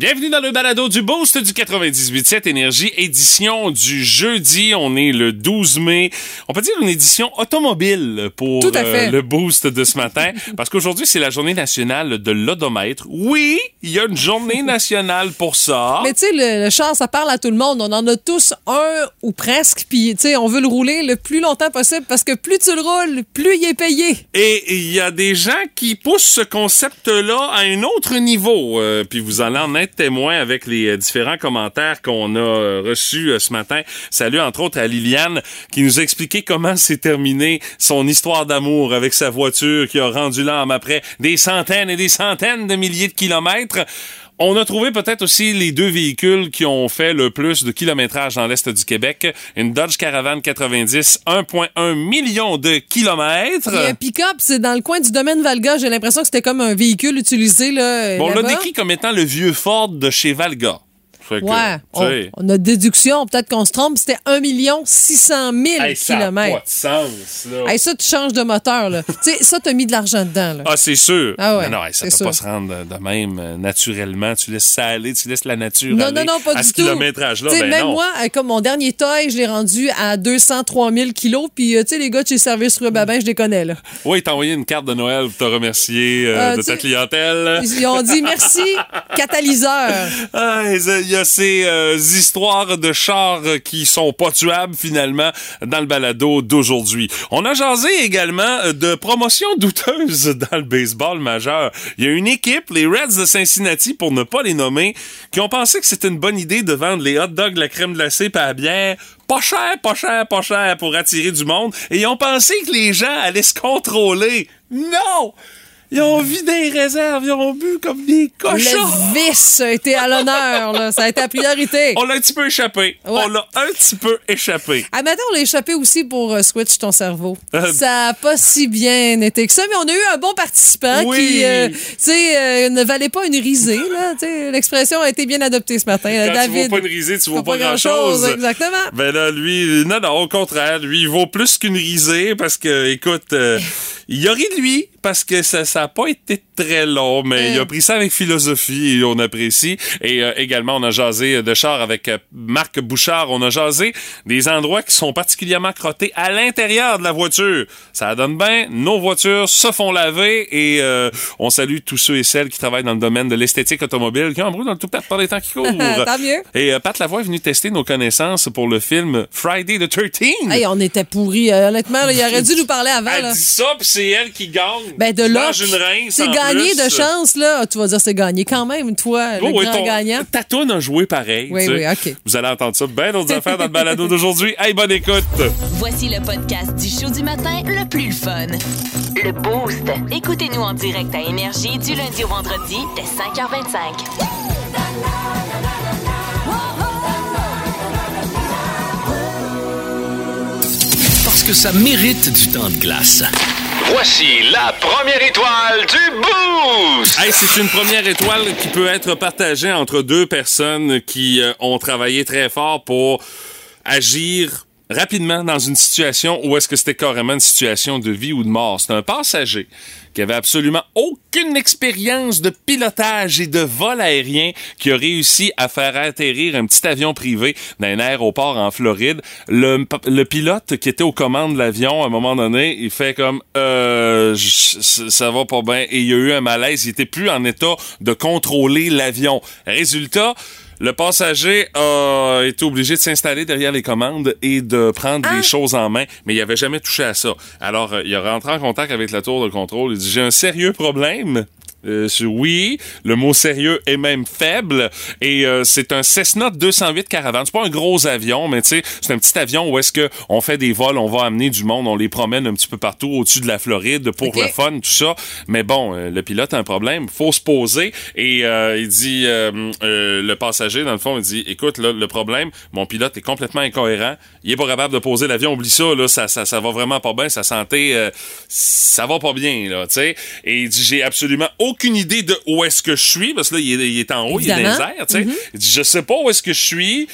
Bienvenue dans le balado du Boost du 98.7 Énergie, édition du jeudi. On est le 12 mai. On peut dire une édition automobile pour euh, le Boost de ce matin, parce qu'aujourd'hui, c'est la journée nationale de l'odomètre. Oui, il y a une journée nationale pour ça. Mais tu sais, le, le char, ça parle à tout le monde. On en a tous un ou presque. Puis, tu sais, on veut le rouler le plus longtemps possible parce que plus tu le roules, plus il est payé. Et il y a des gens qui poussent ce concept-là à un autre niveau. Euh, puis vous allez en être témoin avec les euh, différents commentaires qu'on a euh, reçus euh, ce matin. Salut entre autres à Liliane qui nous a expliqué comment s'est terminée son histoire d'amour avec sa voiture qui a rendu l'âme après des centaines et des centaines de milliers de kilomètres. On a trouvé peut-être aussi les deux véhicules qui ont fait le plus de kilométrage dans l'Est du Québec. Une Dodge Caravan 90, 1,1 million de kilomètres. Puis un pick-up, c'est dans le coin du domaine Valga. J'ai l'impression que c'était comme un véhicule utilisé. Là, Bon, on l'a décrit comme étant le vieux Ford de chez Valga. Fait que, Ouais, on, a déduction, peut-être qu'on se trompe, c'était 1 600 000 hey, ça a pas kilomètres. de sens, là. Hey, ça, tu changes de moteur, là. tu sais, ça, t'as mis de l'argent dedans, là. Ah, c'est sûr. Ah ouais, non, hey, ça c'est peut pas se rendre de même euh, naturellement. Tu laisses ça aller, tu laisses la nature Non, aller non, non, pas à du ce tout. kilométrage-là. Ben même non. moi, euh, comme mon dernier toy, je l'ai rendu à 203 000 kilos. Puis, euh, tu sais, les gars de chez Service Rue Babin, je les connais, là. Oui, il t'a envoyé une carte de Noël pour te remercier euh, Euh, de ta clientèle. Ils ont dit merci, catalyseur. Ah, Il y a ces euh, histoires de chars qui sont pas tuables finalement dans le balado d'aujourd'hui. On a jasé également de promotions douteuses dans le baseball majeur. Il y a une équipe, les Reds de Cincinnati, pour ne pas les nommer, qui ont pensé que c'était une bonne idée de vendre les hot dogs, la crème glacée, pas la bière. Pas cher, pas cher, pas cher pour attirer du monde. Et ils ont pensé que les gens allaient se contrôler. Non! Ils ont vidé les réserves, ils ont bu comme des cochons. Le vice a été à l'honneur, là. Ça a été la priorité. On l'a un petit peu échappé. On l'a un petit peu échappé. À matin, on l'a échappé aussi pour euh, Switch ton cerveau. Euh, Ça a pas si bien été que ça, mais on a eu un bon participant Oui. qui, euh, tu sais, euh, ne valait pas une risée, là. Tu sais, L'expression a été bien adoptée ce matin. Quand David. tu vaux pas une risée, tu vaux Faut pas, grand-chose. Exactement. Ben là, lui, non, non, au contraire, lui, il vaut plus qu'une risée parce que, écoute, euh, il a ri de lui parce que ça ça a pas été très long, mais Mm. il a pris ça avec philosophie et on apprécie. Et euh, également, on a jasé de char avec euh, Marc Bouchard. On a jasé des endroits qui sont particulièrement crottés à l'intérieur de la voiture. Ça donne bien. Nos voitures se font laver et euh, on salue tous ceux et celles qui travaillent dans le domaine de l'esthétique automobile qui ont un bruit dans le tout par les temps qui courent. Tant mieux. Et euh, Pat Lavoie est venu tester nos connaissances pour le film Friday the 13 Hey, on était pourris. euh, honnêtement, là, il aurait dû nous parler avant. Elle Là. dit ça, puis c'est elle qui gagne. Ben, de rince c'est gagné plus. de chance, là. Tu vas dire c'est gagné quand même, toi, le Oh, oui, grand ton- gagnant. Ta toune a joué pareil. Oui, tu sais. oui, OK. Vous allez entendre ça, ben d'autres affaires dans le balado d'aujourd'hui. Hey, bonne écoute. Voici le podcast du show du matin le plus le fun. Le Boost. Écoutez-nous en direct à Énergie du lundi au vendredi dès 5h25. Parce que ça mérite du temps de glace. Voici la première étoile du Boost! Hey, c'est une première étoile qui peut être partagée entre deux personnes qui euh, ont travaillé très fort pour agir rapidement dans une situation où est-ce que c'était carrément une situation de vie ou de mort. C'est un passager qui avait absolument aucune expérience de pilotage et de vol aérien qui a réussi à faire atterrir un petit avion privé dans un aéroport en Floride. Le, pilote qui était aux commandes de l'avion, à un moment donné, il fait comme euh, ça va pas bien et il a eu un malaise. Il était plus en état de contrôler l'avion. Résultat, le passager a été obligé de s'installer derrière les commandes et de prendre les choses en main, mais il avait jamais touché à ça. Alors, euh, il a rentré en contact avec la tour de contrôle. Il dit, j'ai un sérieux problème. Euh, oui, le mot sérieux est même faible et euh, c'est un Cessna 208 Caravane. C'est pas un gros avion, mais tu sais, c'est un petit avion où est-ce que on fait des vols, on va amener du monde, on les promène un petit peu partout au-dessus de la Floride pour le fun, tout ça. Mais bon, euh, le pilote a un problème, faut se poser et euh, il dit euh, euh, le passager dans le fond, il dit écoute là, le problème, mon pilote est complètement incohérent, il est pas capable de poser l'avion, oublie ça là, ça ça, ça va vraiment pas bien, sa santé euh, ça va pas bien là, tu sais. Et il dit j'ai absolument aucune idée de où est-ce que je suis parce que là il est, il est en haut, il est dans les Évidemment. airs, tu sais. Dit je sais pas où est-ce que je suis.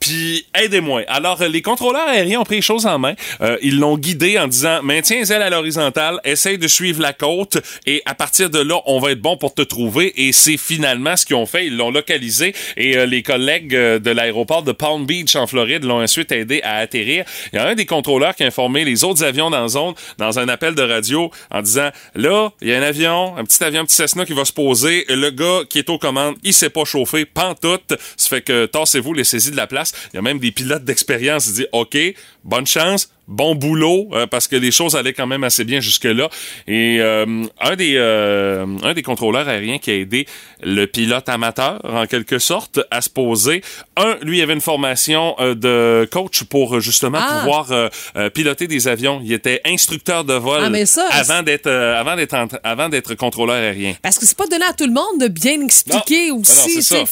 Puis aidez-moi. Alors, les contrôleurs aériens ont pris les choses en main. Euh, ils l'ont guidé en disant maintiens elle à l'horizontale, essaye de suivre la côte et à partir de là, on va être bon pour te trouver. Et c'est finalement ce qu'ils ont fait. Ils l'ont localisé et euh, les collègues euh, de l'aéroport de Palm Beach en Floride l'ont ensuite aidé à atterrir. Il y a un des contrôleurs qui a informé les autres avions dans la zone dans un appel de radio en disant là, il y a un avion, un petit avion, un petit Cessna qui va se poser. Le gars qui est aux commandes, il s'est pas chauffé, pantoute. Ça fait que tassez-vous, laissez-y de la place. Il y a même des pilotes d'expérience qui disent OK, bonne chance, bon boulot euh, parce que les choses allaient quand même assez bien jusque là et euh, un des euh, un des contrôleurs aériens qui a aidé le pilote amateur en quelque sorte à se poser un lui avait une formation de coach pour justement Ah. pouvoir piloter des avions il était instructeur de vol Ah, mais ça, avant d'être euh, avant d'être avant d'être contrôleur aérien Parce que c'est pas donné à tout le monde de bien expliquer Non. aussi. Non,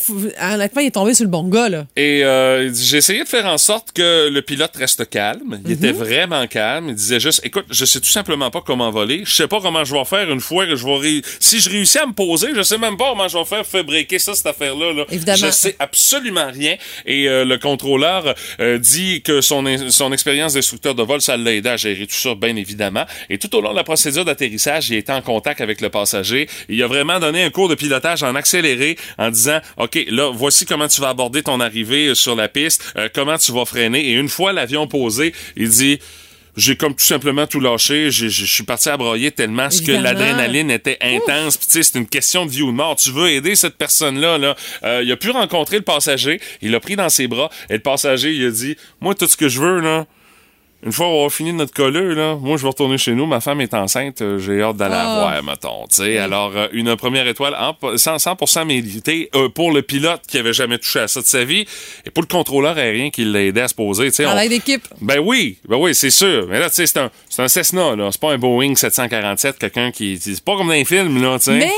non, honnêtement, il est tombé sur le bon gars, là. Et euh, j'ai essayé de faire en sorte que le pilote reste calme. Il était vraiment calme. Il disait juste, écoute, je sais tout simplement pas comment voler. Je sais pas comment je vais faire une fois que je vais... ré- Si je réussis à me poser, je sais même pas comment je vais faire fabriquer ça, cette affaire-là. Là. Évidemment. Je sais absolument rien. Et euh, le contrôleur euh, dit que son, son expérience d'instructeur de vol, ça l'a aidé à gérer tout ça, bien évidemment. Et tout au long de la procédure d'atterrissage, il a été en contact avec le passager. Il a vraiment donné un cours de pilotage en accéléré en disant, OK, là, voici comment tu vas aborder ton arrivée sur la piste, euh, comment tu vas freiner. Et une fois l'avion posé, il dit... J'ai comme tout simplement tout lâché. J'ai- Je suis parti à broyer tellement ce que l'adrénaline était intense. Puis tu sais, c'est une question de vie ou de mort. Tu veux aider cette personne-là. Là. Euh, il a pu rencontrer le passager. Il l'a pris dans ses bras. Et le passager, il a dit, moi, tout ce que je veux, là, une fois va fini notre colleux, là, moi, je vais retourner chez nous. Ma femme est enceinte. euh, J'ai hâte d'aller Ah. la voir, mettons. Alors, euh, une première étoile en, 100%, 100% méritée euh, pour le pilote qui avait jamais touché à ça de sa vie et pour le contrôleur aérien qui l'a aidé à se poser. tu sais. Dans On- l'aide d'équipe. ben oui, ben oui, c'est sûr. Mais là, tu sais, c'est un, c'est un Cessna, là. C'est pas un Boeing 747, quelqu'un qui. C'est pas comme dans les films, là, tu sais. Mais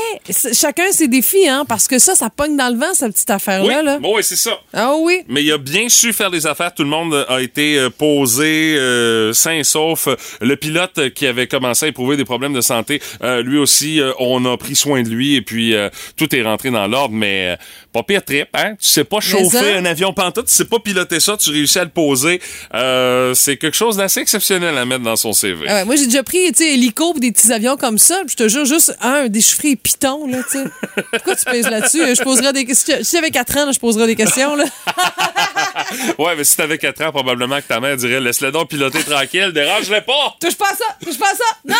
chacun ses défis, hein, parce que ça, ça pogne dans le vent, cette petite Oui, affaire-là. Là. bon, oui, c'est ça. Ah oui. Mais il a bien su faire des affaires. Tout le monde a été euh, posé, euh, sain et sauf. Le pilote euh, qui avait commencé à éprouver des problèmes de santé, euh, lui aussi, euh, on a pris soin de lui et puis euh, tout est rentré dans l'ordre. Mais euh, pas pire trip, hein? Tu sais pas chauffer un avion pantoute, tu sais pas piloter ça, tu réussis à le poser. Euh, c'est quelque chose d'assez exceptionnel à mettre dans son CV. Ah ouais, moi, j'ai déjà pris, tu sais, hélico des petits avions comme ça. je te jure, juste un déchiffré Python, là, tu sais. Pourquoi tu pèses là-dessus? Je poserais des questions. Si j'avais 4 ans, je poserais des questions, là. Ouais, mais si t'avais 4 ans, probablement que ta mère dirait laisse-le donc piloter tranquille, dérange-le pas! Touche pas à ça! Touche pas à ça! Non!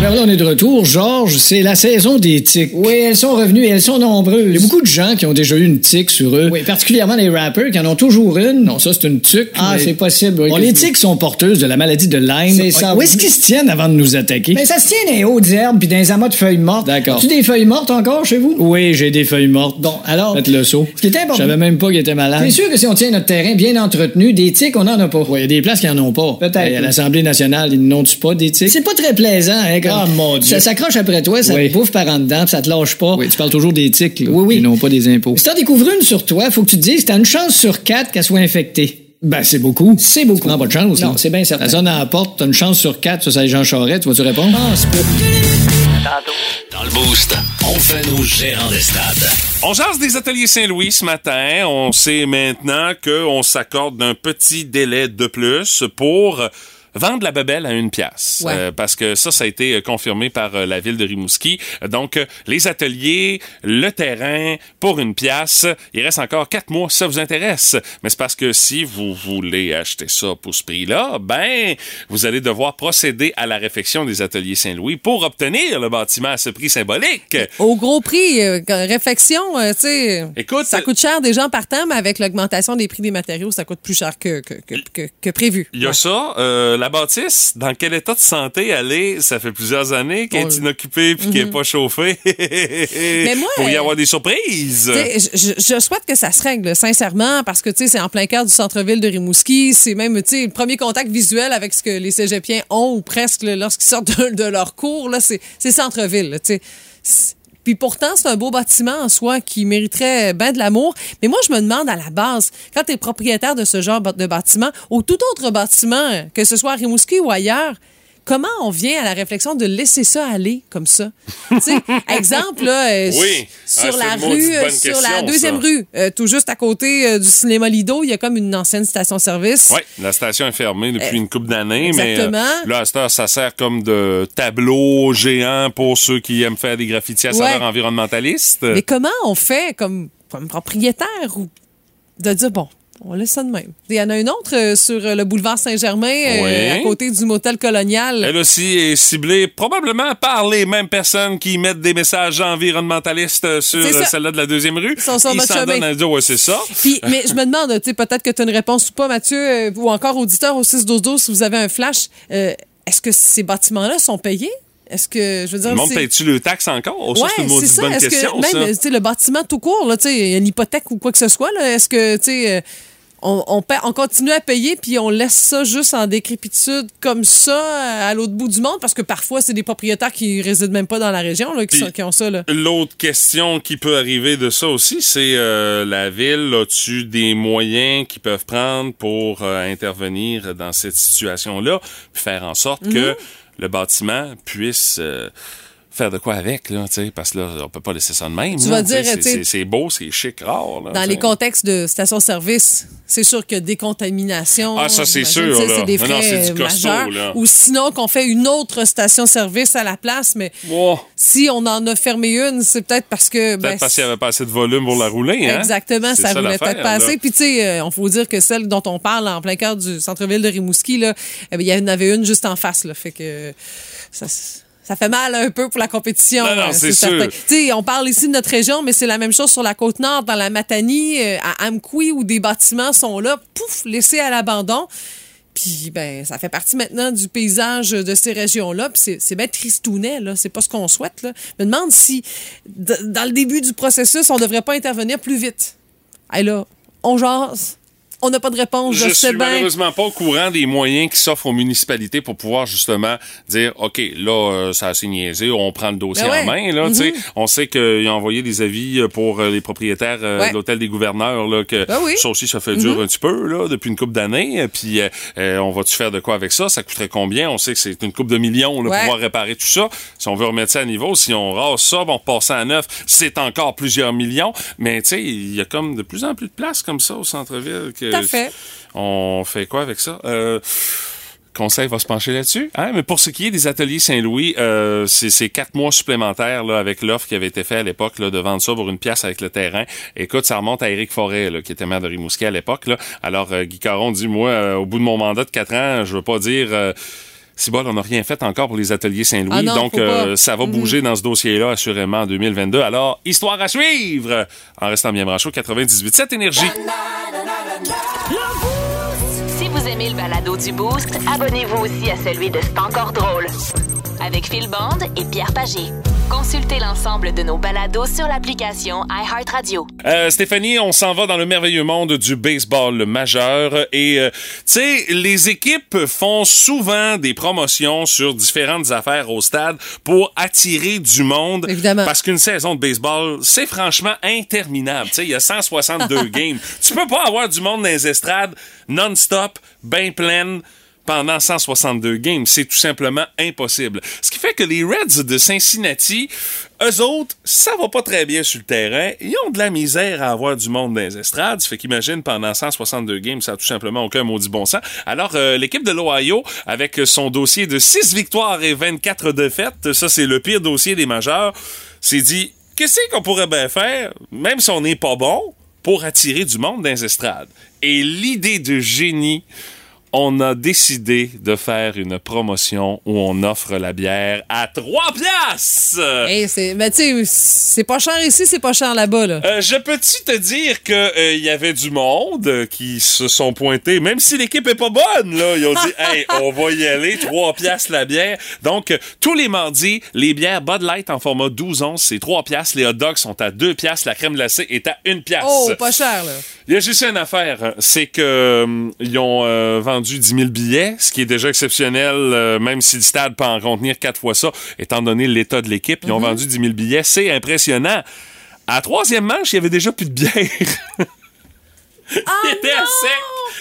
Voilà, on est de retour. Georges, c'est la saison des tiques. Oui, elles sont revenues et elles sont nombreuses. Il y a beaucoup de gens qui ont déjà eu une tique sur eux. Oui, particulièrement les rappers qui en ont toujours une. Non, ça, c'est une tique. Ah, mais- c'est possible. oui, Bon, les je- tiques sont porteuses de la maladie de Lyme. C'est ça. Où est-ce qu'ils se tiennent avant de nous attaquer? Ben, ça se tient dans les hautes herbes puis dans les amas de feuilles mortes. D'accord. As-tu des feuilles mortes encore chez vous? Oui, j'ai des feuilles mortes. Bon, alors. Faites le saut. Ce qui est Je important. savais même pas qu'il était malade. C'est sûr que si on tient notre terrain bien entretenu, des tiques, on en a pas? Ouais, il y a des places qui en ont pas. Peut-être. À l'Assemblée nationale, ils n'ont-tu pas des tiques? C'est pas très plaisant, hein, comme- Ah, mon Dieu. Ça s'accroche après toi, ça Oui. te bouffe par en dedans, puis ça te lâche pas. Oui, tu parles toujours des tiques, là. Oui, oui. Ils n'ont pas des impôts. Si t'en découvres une sur toi, faut que tu te dises que t'as une chance sur quatre qu'elle soit infectée. Ben, c'est beaucoup. C'est beaucoup. Tu prends pas de chance, Non, c'est bien certain. Ça sonne à la porte, t'as une chance sur quatre, ça, c'est Jean Charest, tu vas-tu répondre? Pense pas. Dans le Boost, on fait nos gérants des stades. On jase des ateliers Saint-Louis ce matin. On sait maintenant qu'on s'accorde d'un petit délai de plus pour vendre la bebelle à une pièce. Ouais. Euh, parce que ça, ça a été euh, confirmé par euh, la ville de Rimouski. Donc, euh, les ateliers, le terrain, pour une pièce, il reste encore quatre mois si ça vous intéresse. Mais c'est parce que si vous voulez acheter ça pour ce prix-là, ben, vous allez devoir procéder à la réfection des ateliers Saint-Louis pour obtenir le bâtiment à ce prix symbolique. Au gros prix, euh, tu sais. Écoute, Ça coûte cher des gens partant, mais avec l'augmentation des prix des matériaux, ça coûte plus cher que, que, que, que, que prévu. Il y a Ouais. ça. Euh, la bâtisse, dans quel état de santé elle est? Ça fait plusieurs années qu'elle est inoccupée puis qu'elle n'est pas chauffée. Mais moi, Pour y euh, avoir des surprises. Je, souhaite que ça se règle, sincèrement, parce que tu sais, c'est en plein cœur du centre-ville de Rimouski. C'est même tu sais, le premier contact visuel avec ce que les cégepiens ont, ou presque, lorsqu'ils sortent de, de leur cours, là, c'est centre-ville. sais. Puis pourtant, c'est un beau bâtiment en soi qui mériterait bien de l'amour. Mais moi, je me demande à la base, quand tu es propriétaire de ce genre de bâtiment, ou tout autre bâtiment, que ce soit à Rimouski ou ailleurs, comment on vient à la réflexion de laisser ça aller comme ça? exemple, là, euh, Oui. sur Ah, c'est la une maudite rue, euh, sur la deuxième ça. rue, euh, tout juste à côté euh, du cinéma Lido, il y a comme une ancienne station-service. Oui, la station est fermée depuis une couple d'années, mais euh, là, à cette heure, ça sert comme de tableau géant pour ceux qui aiment faire des graffitis à saveur Ouais. environnementaliste. Mais comment on fait comme, comme propriétaire ou de dire, bon, on laisse ça de même. Il y en a une autre euh, sur euh, le boulevard Saint-Germain, euh, Oui. à côté du motel colonial. Elle aussi est ciblée probablement par les mêmes personnes qui mettent des messages environnementalistes euh, sur C'est ça. euh, celle-là de la deuxième rue. Ils sont sur Ils notre s'en chemin. donnent dire, ouais, c'est ça. Puis, mais je me demande, tu sais, peut-être que tu as une réponse ou pas, Mathieu, euh, ou encore auditeur au 6-12-12, si vous avez un flash. euh, Est-ce que ces bâtiments-là sont payés? Est-ce que, je veux dire... Le monde c'est- paye-tu le taxe encore? Oh, ça, c'est une maudite bonne Est-ce question, que ça. même tu sais, le bâtiment tout court, là, tu sais, il y a une hypothèque ou quoi que ce soit, là, est-ce que tu sais, euh, on, on, paie- on continue à payer puis on laisse ça juste en décrépitude comme ça euh, à l'autre bout du monde parce que parfois c'est des propriétaires qui résident même pas dans la région là, qui, Puis- sont- qui ont ça là. L'autre question qui peut arriver de ça aussi, c'est euh, la ville, as-tu des moyens qu'ils peuvent prendre pour euh, intervenir dans cette situation-là, puis faire en sorte Mhm. que le bâtiment puisse euh, faire de quoi avec, là, parce que là, on peut pas laisser ça de même. Tu là, vas dire, c'est- tu sais, c'est c'est beau, c'est chic, rare. là, Dans les contextes de station-service, c'est sûr que décontamination. Ah, ça, c'est sûr. C'est des Non, non, frais c'est du costaud, majeurs. là. Ou sinon qu'on fait une autre station-service à la place, mais si on en a fermé une, c'est peut-être parce que. ben, Peut-être parce qu'il n'y avait pas assez de volume pour la rouler, hein? Exactement, ça roulait l'affaire, peut-être pas assez. Puis tu sais, euh, on faut dire que celle dont on parle en plein cœur du centre-ville de Rimouski, là, eh il y en avait une juste en face, là, fait que ça. Ça fait mal un peu pour la compétition. Non, non, euh, c'est certain. sûr. Tu sais, on parle ici de notre région, mais c'est la même chose sur la côte nord, dans la Matanie, euh, à Amqui, où des bâtiments sont là, pouf, laissés à l'abandon. Puis, ben, ça fait partie maintenant du paysage de ces régions-là. Puis, c'est- bien tristounet, là. C'est pas ce qu'on souhaite, là. Je me demande si, dans le début du processus, on devrait pas intervenir plus vite. Hey, là, on jase. On n'a pas de réponse, je, Je sais suis bien. malheureusement pas au courant des moyens qui s'offrent aux municipalités pour pouvoir justement dire OK, là euh, ça a assez niaisé, on prend le dossier Ben ouais. en main là, tu sais. On sait qu'ils ont envoyé des avis euh, pour euh, les propriétaires euh, Ouais. de l'hôtel des gouverneurs là que Ben oui. ça aussi ça fait dur un petit peu là depuis une couple d'années, puis euh, on va tu faire de quoi avec ça? Ça coûterait combien? On sait que c'est une coupe de millions là, Ouais. pour pouvoir réparer tout ça. Si on veut remettre ça à niveau, si on rase ça, bon, on repasse à neuf, c'est encore plusieurs millions, mais tu sais, il y a comme de plus en plus de place comme ça au centre-ville que Tout à fait. on fait quoi avec ça? Euh, Conseil va se pencher là-dessus. Hein? Mais pour ce qui est des ateliers Saint-Louis, euh, c'est quatre mois supplémentaires là, avec l'offre qui avait été faite à l'époque là, de vendre ça pour une pièce avec le terrain. Écoute, ça remonte à Éric Forêt, là, qui était maire de Rimouski à l'époque. Alors, euh, Guy Caron dit, moi, euh, au bout de mon mandat de quatre ans, je veux pas dire... Euh, si bon, on n'a rien fait encore pour les ateliers Saint-Louis, Ah donc euh, ça va bouger dans ce dossier-là assurément en 2022. Alors, histoire à suivre en restant bien branché au 98.7 Énergie. Si vous aimez le balado du Boost, abonnez-vous aussi à celui de C'est encore drôle. Avec Phil Bond et Pierre Pagé. Consultez l'ensemble de nos balados sur l'application iHeartRadio. Euh, Stéphanie, on s'en va dans le merveilleux monde du baseball majeur et euh, tu sais, les équipes font souvent des promotions sur différentes affaires au stade pour attirer du monde. Évidemment. Parce qu'une saison de baseball, c'est franchement interminable. Tu sais, il y a 162 games. Tu peux pas avoir du monde dans les estrades non-stop, bien pleine pendant 162 games. C'est tout simplement impossible. Ce qui fait que les Reds de Cincinnati, eux autres, ça va pas très bien sur le terrain. Ils ont de la misère à avoir du monde dans les estrades. Fait qu'imagine, pendant 162 games, ça a tout simplement aucun maudit bon sens. Alors, euh, l'équipe de l'Ohio, avec son dossier de 6 victoires et 24 défaites, ça c'est le pire dossier des majeurs, s'est dit, qu'est-ce qu'on pourrait bien faire, même si on n'est pas bon, pour attirer du monde dans les estrades? Et l'idée de génie on a décidé de faire une promotion où on offre la bière à trois piastres. Hey, c'est, mais tu sais, c'est pas cher ici, c'est pas cher là-bas, là. Euh, je peux-tu te dire que euh, y avait du monde euh, qui se sont pointés, même si l'équipe est pas bonne, là, ils ont dit, hey, on va y aller, trois piastres la bière. Donc, euh, tous les mardis, les bières Bud Light en format 12 onces, c'est trois piastres. Les hot dogs sont à deux piastres. La crème glacée est à une piastre. Oh, pas cher, là. Il y a juste une affaire, hein, c'est que ils ont euh, vendu 10 000 billets, ce qui est déjà exceptionnel, euh, même si le stade peut en contenir quatre fois ça, étant donné l'état de l'équipe. Ils ont vendu 10 000 billets, c'est impressionnant. À la troisième manche, il y avait déjà plus de bière. il était à sec.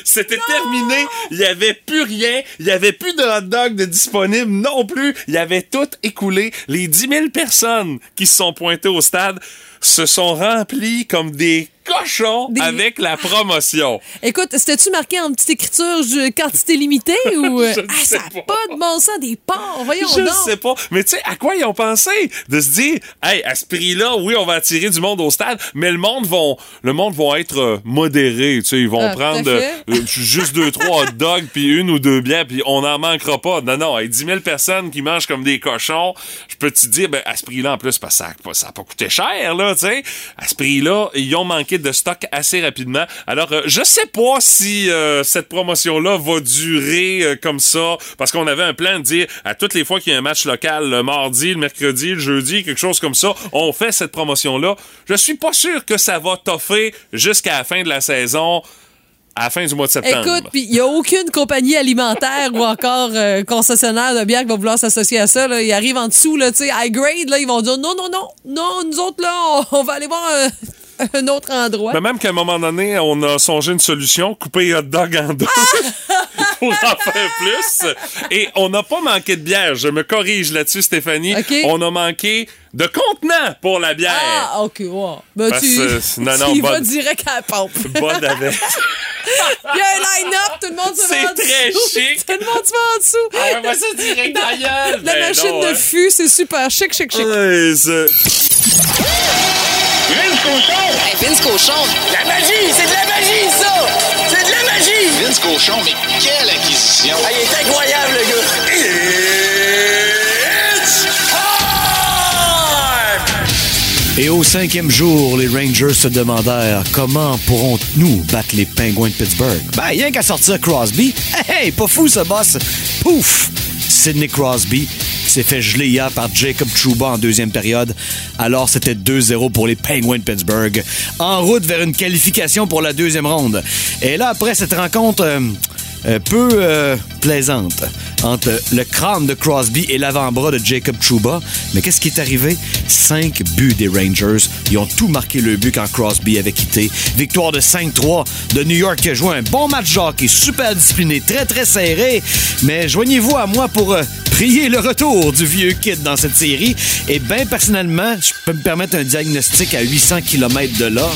C'était terminé. Il n'y avait plus rien. Il n'y avait plus de hot dog de disponible non plus. Il y avait tout écoulé. Les 10 000 personnes qui se sont pointées au stade se sont remplies comme des cochons Des- avec la promotion. Écoute, c'était-tu marqué en petite écriture quantité limitée ou. Je ah, ne ça n'a pas. pas de bon sens des porcs. Voyons Je donc. sais pas. Mais tu sais, à quoi ils ont pensé? De se dire, hey, à ce prix-là, oui, on va attirer du monde au stade, mais le monde vont, le monde vont être euh, modéré. Tu sais, ils vont Ah, prendre euh, euh, juste deux, trois hot dogs, puis une ou deux bières, puis on n'en manquera pas. Non, non, hey, 10 000 personnes qui mangent comme des cochons, je peux te dire, ben, à ce prix-là, en plus, parce que ça n'a pas, ça a pas coûté cher, là, À ce prix-là, ils ont manqué de stock assez rapidement. Alors, euh, je sais pas si euh, cette promotion-là va durer euh, comme ça, parce qu'on avait un plan de dire, à toutes les fois qu'il y a un match local, le mardi, le mercredi, le jeudi, quelque chose comme ça, on fait cette promotion-là. Je suis pas sûr que ça va toffer jusqu'à la fin de la saison, à la fin du mois de septembre. Écoute, puis il n'y a aucune compagnie alimentaire ou encore euh, concessionnaire de bière qui va vouloir s'associer à ça. Là. Ils arrivent en dessous, tu sais, high grade, là, ils vont dire non, non, non, non, nous autres, là, on, va aller voir un, un autre endroit. Mais même qu'à un moment donné, on a songé une solution, couper les hot dog en deux pour en faire plus. Et on n'a pas manqué de bière. Je me corrige là-dessus, Stéphanie. On a manqué de contenant pour la bière. Ah, OK, ouais. Ben, Parce tu, non, non, tu y vas bonne- direct à la pompe. Bonne avec. Il y a un line-up, tout le monde se C'est met en dessous. très chic. Tout le monde se met en dessous. Ah, moi, ça direct dans la Ben machine non, de hein. fût, c'est super chic, chic, chic. Ouais, Vince Cochon! Vince Cochon. La magie! C'est de la magie, ça! C'est de la magie! Vince Cochon, mais quelle acquisition! Ah, il est incroyable, le gars! It's time! Et au cinquième jour, les Rangers se demandèrent comment pourrons-nous battre les Penguins de Pittsburgh. Ben, rien qu'à sortir Crosby. Hey, hey, pas fou ce boss. Pouf! Sidney Crosby s'est fait geler par Jacob Trouba en deuxième période. Alors, c'était 2-0 pour les Penguins de Pittsburgh. En route vers une qualification pour la deuxième ronde. Et là, après cette rencontre euh, peu euh, plaisante entre le crâne de Crosby et l'avant-bras de Jacob Trouba. Mais qu'est-ce qui est arrivé? Cinq buts des Rangers. Ils ont tout marqué le but quand Crosby avait quitté. Victoire de 5-3 de New York qui a joué un bon match hockey, super discipliné, très très serré. Mais joignez-vous à moi pour euh, prier le retour du vieux kid dans cette série. Et bien personnellement, je peux me permettre un diagnostic à 800 km de là.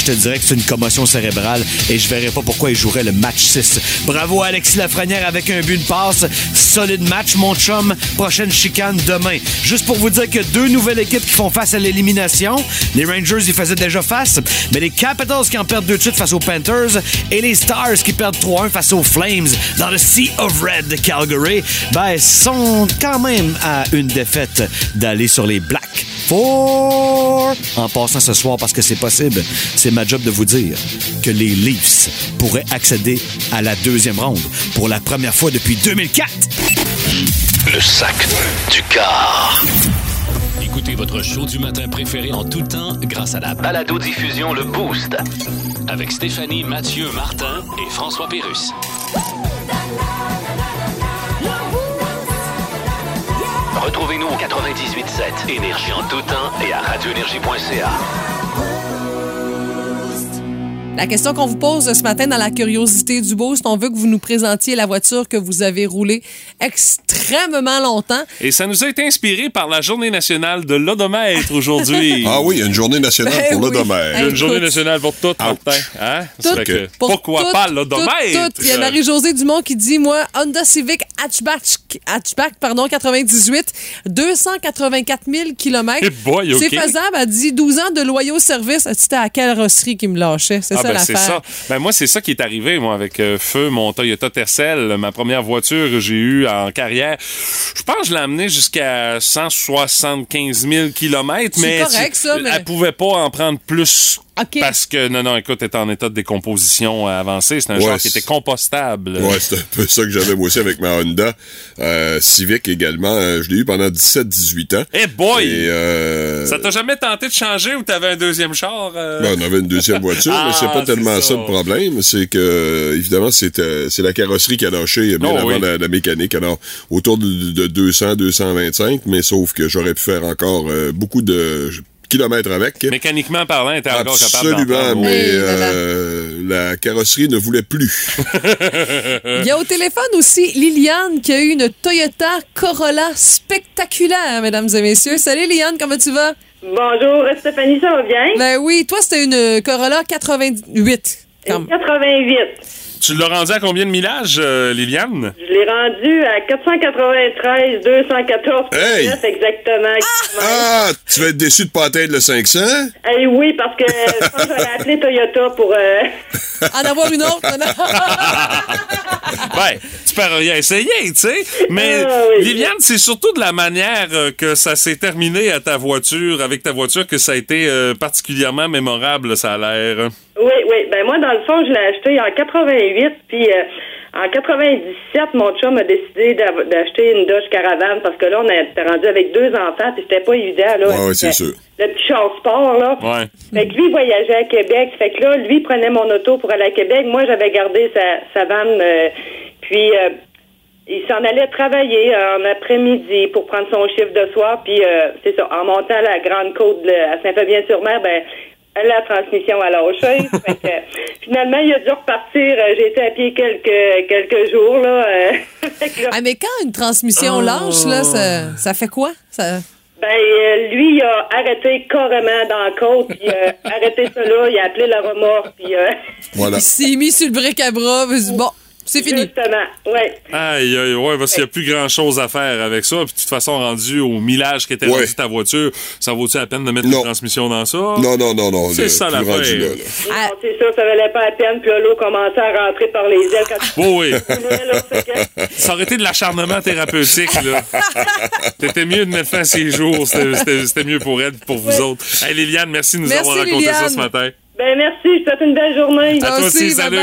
Je te dirais que c'est une commotion cérébrale et je verrais pas pourquoi il jouerait le match 6. Bravo Alexis Lafrenière avec un but de passe. Solide match, mon chum. Prochaine chicane demain. Juste pour vous dire que deux nouvelles équipes qui font face à l'élimination. Les Rangers y faisaient déjà face, mais les Capitals qui en perdent deux de suite face aux Panthers et les Stars qui perdent 3-1 face aux Flames dans le Sea of Red de Calgary, ben, sont quand même à une défaite d'aller sur les Blacks. Four! En passant ce soir parce que c'est possible, c'est ma job de vous dire que les Leafs pourraient accéder à la deuxième ronde pour la première fois depuis 2004. Le sac du car. Écoutez votre show du matin préféré en tout temps grâce à la Balado-diffusion Le Boost. avec Stéphanie, Mathieu, Martin et François Pérus. Retrouvez-nous au 98.7 Énergie en tout temps et à radioénergie.ca. La question qu'on vous pose ce matin dans la curiosité du boost, on veut que vous nous présentiez la voiture que vous avez roulée extrêmement longtemps. Et ça nous a été inspiré par la Journée nationale de l'odomètre aujourd'hui. Ah oui, il y a une journée nationale Ben pour oui. l'odomètre. Une Écoute. journée nationale pour tout, Martin. Hein? Ça fait que pourquoi tout, pas tout, l'odomètre? tout. Il y a Marie-Josée Dumont qui dit, moi, Honda Civic Hatchback, hatchback pardon, 98, 284 000 km. Eh. C'est faisable. Elle dit 12 ans de loyaux services. C'était à quelle carrosserie qui me lâchait? C'est Ah, ça ben, l'affaire. ça. Ben, moi, c'est ça qui est arrivé, moi, avec euh, Feu, mon Toyota Tercel, ma première voiture que j'ai eue en carrière. Je pense que je l'ai amenée jusqu'à 175 000 km, mais correct, ça, mais- elle pouvait pas en prendre plus. Parce que, non, non, écoute, était en état de décomposition avancée. C'est un Ouais, genre qui était compostable. Ouais, c'est un peu ça que j'avais moi aussi avec ma Honda euh, Civic également. Euh, je l'ai eu pendant 17-18 ans. Eh boy! Et euh, Ça t'a jamais tenté de changer ou t'avais un deuxième char? euh? ben, on avait une deuxième voiture, mais c'est Ah, pas tellement ça. ça. le problème. C'est que, euh, évidemment, c'est euh, c'est la carrosserie qui a lâché bien Oh, avant oui. la, la mécanique. Alors, autour de, de 200, 225, mais sauf que j'aurais pu faire encore euh, beaucoup de kilomètres avec. Mécaniquement parlant, était encore capable Absolument, mais Hey euh, la carrosserie ne voulait plus. Il y a au téléphone aussi Liliane qui a eu une Toyota Corolla spectaculaire, mesdames et messieurs. Salut Liliane, comment tu vas? Bonjour, Stéphanie, ça va bien? Ben oui, toi c'était une Corolla 88. Comme. 88. Tu l'as rendu à combien de millages, euh, Liliane? Je l'ai rendu à 493 214 Hey! exactement. Ah, tu vas être déçu de pas atteindre le 500? Eh oui, parce que je pense que j'allais appeler Toyota pour... euh, En avoir une autre? Ouais, tu peux rien essayer, tu sais. Mais Ah oui. Liliane, c'est surtout de la manière euh, que ça s'est terminé à ta voiture, avec ta voiture, que ça a été euh, particulièrement mémorable, ça a l'air. Oui, oui. Ben moi, dans le fond, je l'ai acheté en 88, puis euh, en 97, mon chum a décidé d'acheter une Dodge Caravane parce que là, on était rendu avec deux enfants, puis c'était pas évident, là. Ouais, ouais, c'est sûr. Le petit char sport, là. Ouais. Fait que lui, il voyageait à Québec. Fait que là, lui prenait mon auto pour aller à Québec. Moi, j'avais gardé sa, sa vanne. euh, puis, euh, il s'en allait travailler en après-midi pour prendre son chiffre de soir. Puis, euh, c'est ça, en montant la grande côte de- à Saint-Fabien-sur-Mer, ben, la transmission a lâché. fait que, euh, finalement, il a dû repartir. Euh, J'ai été à pied quelques, quelques jours, là. euh, Ah, mais quand une transmission lâche, là, ça, ça fait quoi? Ça... Ben, euh, lui, il a arrêté carrément dans la côte, puis euh, arrêté ça là, il a appelé la remorque, puis euh, Voilà. Il s'est mis sur le bric à bras. il dit, Bon, c'est fini. justement, ouais. Aïe, aïe, ouais, parce qu'il n'y a plus grand chose à faire avec ça. Puis de toute façon, rendu au millage qui était Ouais. rendu ta voiture, ça vaut-tu la peine de mettre Non. une transmission dans ça? Non, non, non, non. C'est ça. Ah. Non, c'est ça, ça valait pas la peine, puis l'eau commençait à rentrer par les ailes quand tu Oh oui. Ça aurait été de l'acharnement thérapeutique, là. C'était mieux de mettre fin à ses jours. C'était- mieux pour elle pour vous autres. Hey, Liliane, merci de nous Merci, avoir raconté ça ce matin. Ben, merci, je te souhaite une belle journée. À toi aussi, salut.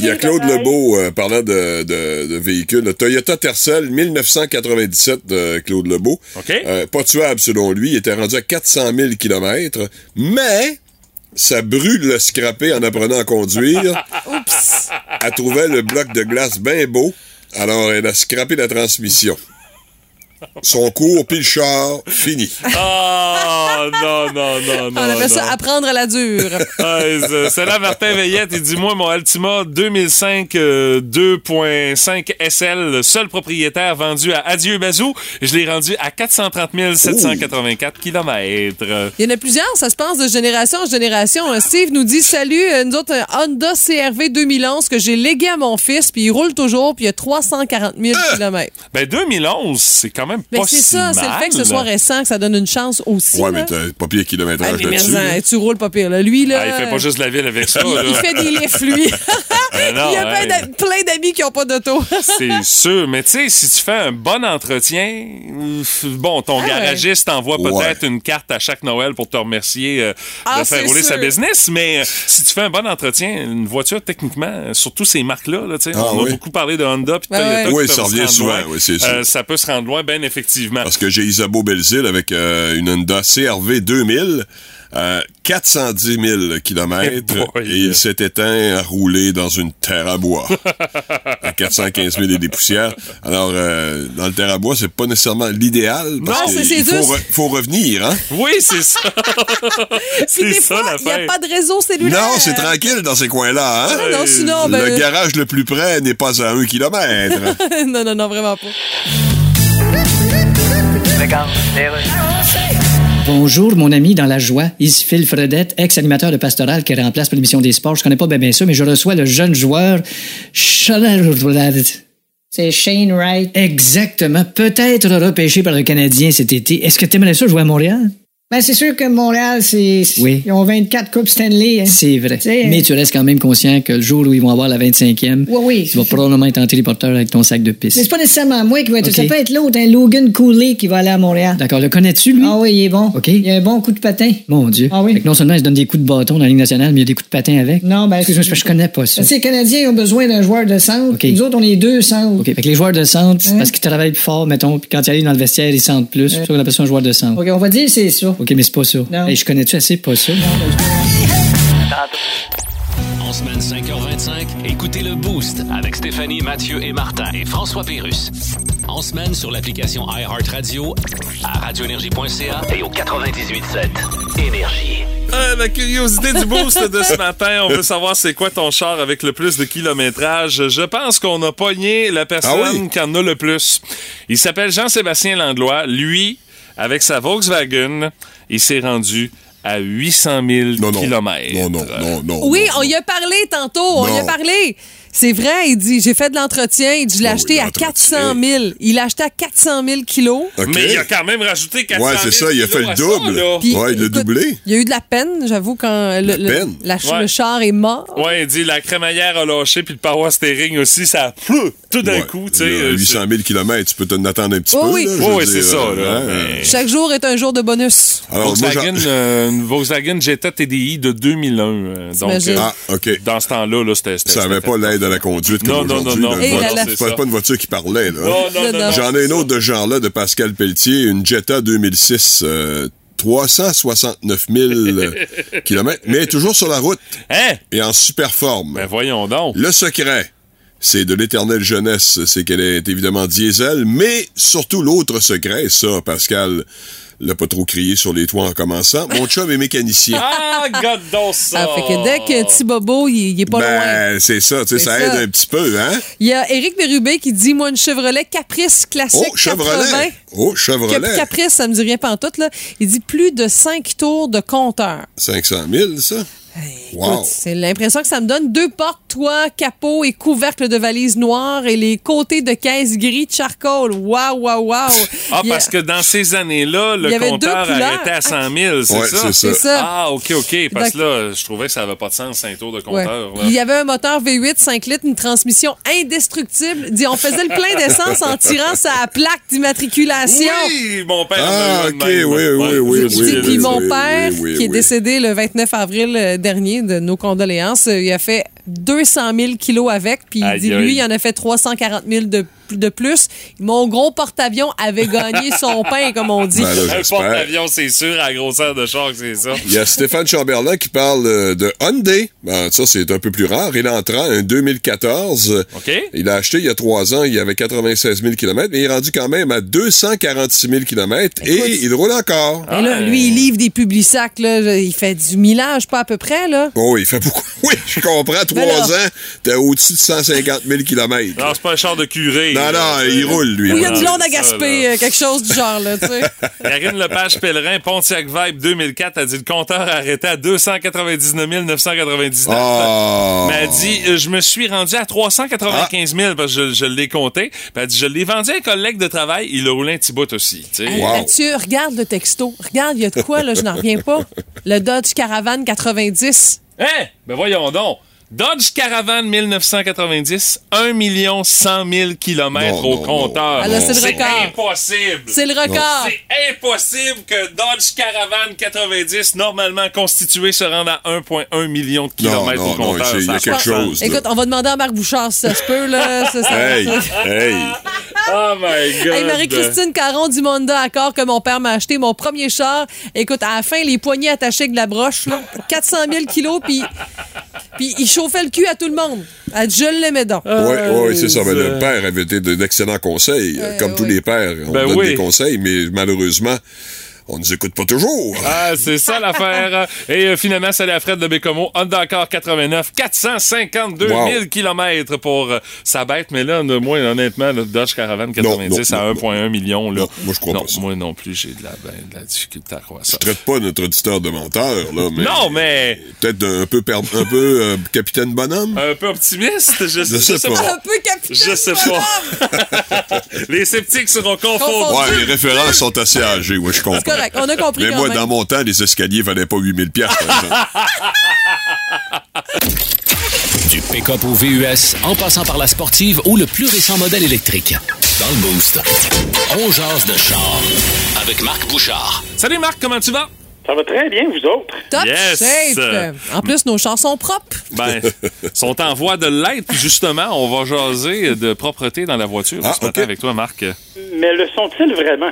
Il y a Claude. Lebeau, euh, parlant de, de, de véhicules, le Toyota Tercel 1997 de Claude Lebeau. OK. Euh, pas tuable selon lui, il était rendu à 400 000 km, mais ça brûle le scrappé en apprenant à conduire. Oups. Elle trouvait le bloc de glace bien beau, alors elle a scrappé la transmission. Son cours, puis le char, fini. Oh, non, non, non, non. On appelle ça apprendre à la dure. Ouais, c'est- là Martin Veillette. Il dit Moi, mon Altima 2005 euh, 2.5 SL, le seul propriétaire vendu à Adieu Bazou, je l'ai rendu à 430 784 km. Il y en a plusieurs, ça se passe de génération en génération. Euh, Steve nous dit Salut, euh, nous autres, un Honda CRV 2011 que j'ai légué à mon fils, puis il roule toujours, puis il y a 340 000 km. Ben 2011, c'est quand même Mais pas c'est si ça, c'est le fait que ce soit récent que ça donne une chance aussi. Ouais, là. mais t'as pas pire Ah, kilométrage mais là-dessus. tu roules pas pire. Là. Lui, là. Ah, il fait pas juste la ville avec ça. il, il fait des lifts, lui. Non, il y a plein d'a- plein d'amis qui ont pas d'auto. C'est sûr, mais tu sais, si tu fais un bon entretien, bon, ton Ah ouais. garagiste t'envoie Ouais. peut-être une carte à chaque Noël pour te remercier euh, Ah, de faire rouler sa business, mais euh, si tu fais un bon entretien, une voiture, techniquement, euh, surtout ces marques-là, là, tu sais, Ah, on oui. a beaucoup parlé de Honda Oui, ça revient souvent, oui, c'est sûr. Euh, ça peut se rendre loin, bien effectivement. Parce que j'ai Isabeau Belzile avec euh, une Honda CRV 2000, euh, 410 000 km, Eh et il s'est éteint à rouler dans une terre à bois. à 415 000 et des poussières. Alors, euh, dans le terre à bois, c'est pas nécessairement l'idéal, parce Non, qu'il faut, re- faut revenir, hein? Oui, c'est ça. C'est ça il n'y a pas de réseau cellulaire. Non, c'est tranquille dans ces coins-là, hein? Ah non, sinon, ben. Le garage le plus près n'est pas à un kilomètre. non, non, non, vraiment pas. Bonjour, mon ami dans la joie. Ici Phil Fredette, ex-animateur de Pastoral qui remplace pour l'émission des sports. Je connais pas bien, bien ça, mais je reçois le jeune joueur C'est Shane Wright. Exactement. Peut-être repêché par le Canadien cet été. Est-ce que tu aimerais ça jouer à Montréal? Ben, c'est sûr que Montréal, c'est. Oui. Ils ont 24 Coupes Stanley. hein. C'est vrai. T'sais, Mais tu restes quand même conscient que le jour où ils vont avoir la 25e, Oui, oui. tu vas probablement être en téléporteur avec ton sac de Mais pisse. c'est pas nécessairement moi qui va être. Ça peut être l'autre, un Logan Cooley qui va aller à Montréal. D'accord, le connais-tu, lui? Ah oui, il est bon. OK. Il a un bon coup de patin. Mon Dieu. Ah oui. Fait que non seulement il se donne des coups de bâton dans la Ligue nationale, mais il y a des coups de patin avec. Non, ben. Excuse-moi, je connais pas ça. Les Canadiens ont besoin d'un joueur de centre. Ok. Nous autres, on est deux centres. OK, fait que les joueurs de centre, Hein? parce qu'ils travaillent plus fort, mettons, puis quand ils arrivent dans le vestiaire, ils sentent plus. C'est pour ça qu'on appelle ça un joueur de centre. OK, on va dire c'est ça. OK, mais c'est pas ça. Non. Hey, je connais-tu assez pas ça? En semaine 5h25, 7h25, écoutez le Boost avec Stéphanie, Mathieu et Martin et François Pérus. En semaine sur l'application iHeartRadio, à radioénergie.ca Et au 98.7 Énergie. Ah, la curiosité du boost de ce matin, on veut savoir c'est quoi ton char avec le plus de kilométrage. Je pense qu'on a pogné la personne Ah oui? qui en a le plus. Il s'appelle Jean-Sébastien Langlois. Lui, avec sa Volkswagen, il s'est rendu à 800 000 kilomètres. Non, non, non, non. Oui, on y a parlé tantôt. On y a Non. parlé. C'est vrai, il dit, j'ai fait de l'entretien. Il dit, je l'ai acheté à 400 000. Il l'a acheté à 400 000 kilos. OK. Mais il a quand même rajouté 400 Ouais, 000 c'est ça, il a fait le kilos à ça, double. là. Puis, ouais, il l'a écoute, doublé. Il y a eu de la peine, j'avoue, quand le, le- peine? la- Ouais. le char est mort. Ouais, il dit la crémaillère a lâché puis le power steering aussi, ça a tout d'un Ouais. coup, tu sais. Là, euh, 800 000 km, tu peux t'en attendre un petit Oh peu. oui. là, je Oh veux oui, c'est dire, ça, là. hein, Mais- Chaque jour est un jour de bonus. Alors, moi, Volkswagen, j'en- euh, une Volkswagen Jetta TDI de 2001. euh, donc, T'imagines? euh, Ah, OK. dans ce temps-là, là, c'était. c'était- Ça n'avait c'était- pas l'aide à la conduite Non, comme non, aujourd'hui. non, non. C'est pas- une voiture qui parlait. Là. Non, non, non, non. J'en ai une autre de genre-là de Pascal Pelletier, une Jetta 2006, euh, 369 000 km, mais toujours sur la route Hein? et en super forme. Ben voyons donc. Le secret, c'est de l'éternelle jeunesse, c'est qu'elle est évidemment diesel, mais surtout l'autre secret, ça, Pascal l'a pas trop crié sur les toits en commençant. Mon chum est mécanicien. Ah, God donc ça! Ah, fait que dès que petit bobo, il, il est pas loin. ben, c'est ça, tu sais, C'est ça ça. aide un petit peu, hein? Il y a Éric Bérubé qui dit, moi, une Chevrolet Caprice classique Oh, Chevrolet! 80. Oh, Chevrolet! Caprice, ça me dit rien pantoute, là. Il dit plus de 5 tours de compteur. 500 000, ça? Wow! C'est l'impression que ça me donne deux portes, toit, capot et couvercle de valise noire et les côtés de caisse gris de charcoal. Waouh, waouh, waouh! Ah, a- parce que dans ces années-là, le compteur arrêtait à 100 000, c'est Ouais, ça? Ah, OK, OK. Parce que là, je trouvais que ça n'avait pas de sens, un tour de compteur. Il y avait un moteur V8 5 litres, une transmission indestructible. On faisait le plein d'essence en tirant sa plaque d'immatriculation. Oui, mon père Ah, ok, oui, oui, oui, oui, puis mon père, qui est décédé le 29 avril euh, dernier, de nos condoléances, il a fait 200 000 kilos avec, puis il dit, lui, il en a fait 340 000 de, de plus. Mon gros porte-avions avait gagné son pain, comme on dit. Ben là, Un j'espère. porte-avion, c'est sûr, à la grosseur de char que c'est ça. Il y a Stéphane Chamberlain qui parle euh, de Hyundai. Ben, ça, c'est un peu plus rare. Il est entrant un 2014. OK. Il a acheté il y a trois ans, il y avait 96 000 km, mais il est rendu quand même à 246 000 km et Écoute. il roule encore. Et là, lui, il livre des publics-sacs, là. Il fait du millage, pas à peu près, là. Oh, il fait beaucoup. Oui, je comprends. Trois ans, t'es au-dessus de 150 000 km. Non, c'est pas un char de curé. Non, là. non, il roule, lui. Ou il y a là. du long à là. euh, quelque chose du genre, là, tu sais. Karine Lepage Pellerin, Pontiac Vibe 2004, a dit le compteur a arrêté à 299 999. Ah. Mais elle dit, euh, je me suis rendu à 395 000 parce que je, je l'ai compté. Puis elle dit, je l'ai vendu à un collègue de travail, il a roulé un petit bout aussi. tu sais. Hey, Wow. Mathieu, regarde le texto. Regarde, il y a de quoi, là, je n'en reviens pas. Le Dodge Caravan 90. Hein? Ben voyons donc. Dodge Caravan 1990, 1 100 000 kilomètres Non, au non, compteur. Ah, c'est le record. impossible. C'est le record. C'est impossible que Dodge Caravan 90, normalement constitué, se rende à 1,1 million de kilomètres au non, compteur. il y a quelque chose. là. Écoute, on va demander à Marc Bouchard si ça se peut, là. Ça, ça- Hey, hey. Oh my God. Hey, Marie-Christine Caron du Monda Accord que mon père m'a acheté, mon premier char. Écoute, à la fin, les poignées attachées avec de la broche, là, 400 000 kilos, puis puis il chauffait le cul à tout le monde. Elle dit, je l'aimais donc. Oui, oui, c'est ça. Ben, le père avait été de- d'excellents conseils. Comme tous les pères, on Ben donne oui. des conseils, mais malheureusement, on ne nous écoute pas toujours. Ah, c'est ça l'affaire. Et euh, finalement, c'est la Fred de Bécomo. Honda Accord 89, 452 000 Wow. kilomètres pour euh, sa bête. Mais là, moi, honnêtement, le Dodge Caravan 90 non, à non, 1,1 million. Là. Non, moi, je crois non, pas ça. Moi non plus, j'ai de la, ben, de la difficulté à croire ça. Je traite pas notre auditeur de menteur, là, mais. Non, mais Peut-être un peu, per- un peu euh, capitaine bonhomme? un peu optimiste. Je, je sais pas. Un peu capitaine. Je sais pas. Les sceptiques seront confondus. Ouais, les références sont assez âgées, ouais, je comprends. Correct, on a compris Mais quand moi, même. dans mon temps, les escaliers valaient pas 8000 pièces. Du pick-up au VUS, en passant par la sportive ou le plus récent modèle électrique. Dans le Boost, on jase de char avec Marc Bouchard. Salut Marc, comment tu vas? Ça va très bien, vous autres. Top Yes. shape. En plus, nos chansons propres. Ben, sont en voie de l'être. Puis Justement, on va jaser de propreté dans la voiture Ah, ce matin ok. avec toi, Marc. Mais le sont-ils vraiment?